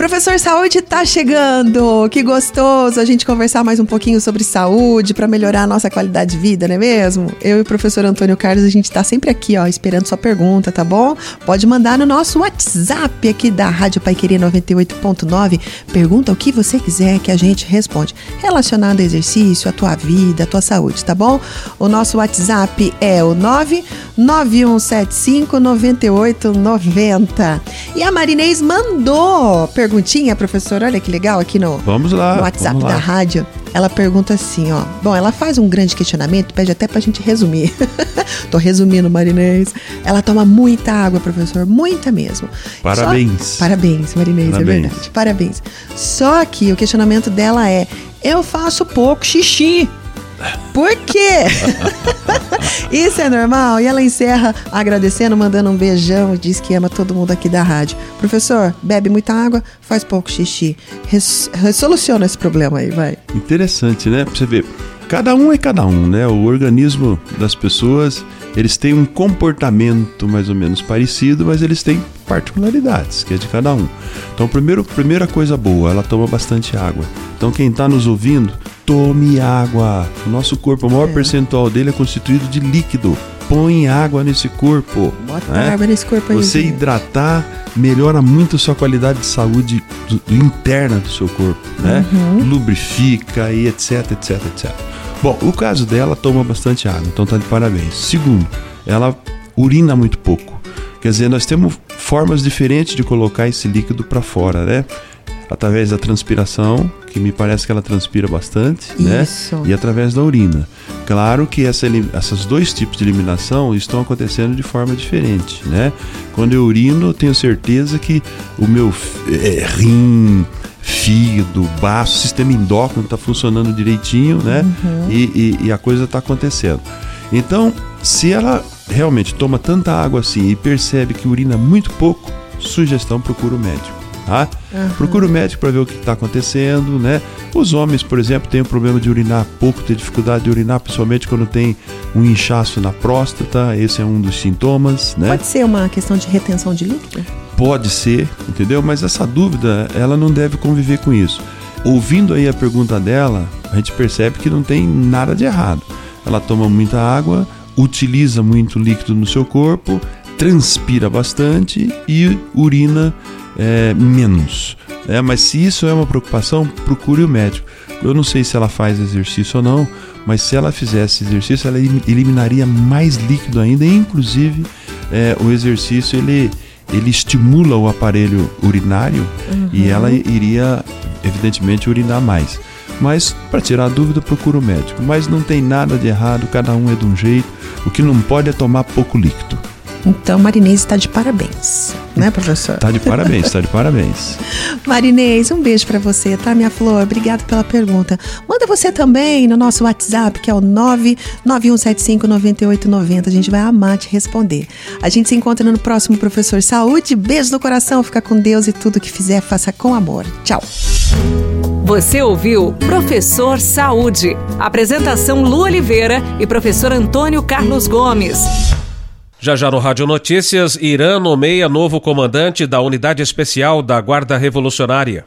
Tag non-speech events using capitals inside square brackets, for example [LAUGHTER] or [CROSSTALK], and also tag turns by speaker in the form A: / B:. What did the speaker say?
A: Professor Saúde está chegando! Que gostoso a gente conversar mais um pouquinho sobre saúde para melhorar a nossa qualidade de vida, não é mesmo? Eu e o professor Antônio Carlos, a gente está sempre aqui, ó, esperando sua pergunta, tá bom? Pode mandar no nosso WhatsApp aqui da Rádio Paiqueria 98.9. Pergunta o que você quiser que a gente responde. Relacionado a exercício, a tua vida, a tua saúde, tá bom? O nosso WhatsApp é o 99175 9890. E a Marinês mandou perguntinha, professor. Olha que legal aqui no,
B: vamos lá,
A: no WhatsApp
B: vamos
A: da rádio. Ela pergunta assim, ó. Bom, ela faz um grande questionamento, pede até pra gente resumir. [LAUGHS] Tô resumindo, Marinês. Ela toma muita água, professor, muita mesmo.
B: Parabéns.
A: Só... Parabéns, Marinês, é Parabéns. é verdade. Parabéns. Só que o questionamento dela é: eu faço pouco xixi. Por quê? [LAUGHS] Isso é normal? E ela encerra agradecendo, mandando um beijão e diz que ama todo mundo aqui da rádio. Professor, bebe muita água, faz pouco xixi. Res resoluciona esse problema aí, vai.
B: Interessante, né? Pra você ver. Cada um é cada um, né? O organismo das pessoas, eles têm um comportamento mais ou menos parecido, mas eles têm particularidades, que é de cada um. Então, primeiro, primeira coisa boa, ela toma bastante água. Então, quem está nos ouvindo, tome água. O nosso corpo, o maior é. percentual dele é constituído de líquido. Põe água nesse corpo.
A: Bota né? água nesse corpo aí.
B: Você hidratar melhora muito a sua qualidade de saúde do, do interna do seu corpo, né? Uhum. Lubrifica e etc, etc, etc. Bom, o caso dela toma bastante água, então tá de parabéns. Segundo, ela urina muito pouco. Quer dizer, nós temos formas diferentes de colocar esse líquido para fora, né? através da transpiração, que me parece que ela transpira bastante, né? Isso. né? E através da urina. Claro que essa, esses dois tipos de eliminação estão acontecendo de forma diferente, né? Quando eu urino, eu tenho certeza que o meu é, rim, fígado, baço, sistema endócrino está funcionando direitinho, né? Uhum. E, e, e a coisa está acontecendo. Então, se ela realmente toma tanta água assim e percebe que urina muito pouco, sugestão procura o médico tá? Uhum. Procura o médico para ver o que está acontecendo, né? Os homens, por exemplo, têm o problema de urinar pouco, têm dificuldade de urinar, principalmente quando tem um inchaço na próstata, esse é um dos sintomas, né?
A: Pode ser uma questão de retenção de líquido?
B: Pode ser, entendeu? Mas essa dúvida, ela não deve conviver com isso. Ouvindo aí a pergunta dela, a gente percebe que não tem nada de errado. Ela toma muita água, utiliza muito líquido no seu corpo, transpira bastante e urina é, menos. É, mas se isso é uma preocupação, procure o médico. Eu não sei se ela faz exercício ou não, mas se ela fizesse exercício, ela eliminaria mais líquido ainda. E, inclusive, é, o exercício ele, ele estimula o aparelho urinário uhum. e ela iria, evidentemente, urinar mais. Mas, para tirar a dúvida, procura o médico. Mas não tem nada de errado, cada um é de um jeito. O que não pode é tomar pouco líquido.
A: Então, Marinês está de parabéns, né, professor?
B: Está de parabéns, está de parabéns. [LAUGHS]
A: Marinês, um beijo para você, tá, minha flor? Obrigado pela pergunta. Manda você também no nosso WhatsApp, que é o 991759890. A gente vai amar te responder. A gente se encontra no próximo Professor Saúde. Beijo no coração, fica com Deus e tudo que fizer, faça com amor. Tchau.
C: Você ouviu Professor Saúde. Apresentação Lu Oliveira e professor Antônio Carlos Gomes.
D: Já já no Rádio Notícias, Irã nomeia novo comandante da Unidade Especial da Guarda Revolucionária.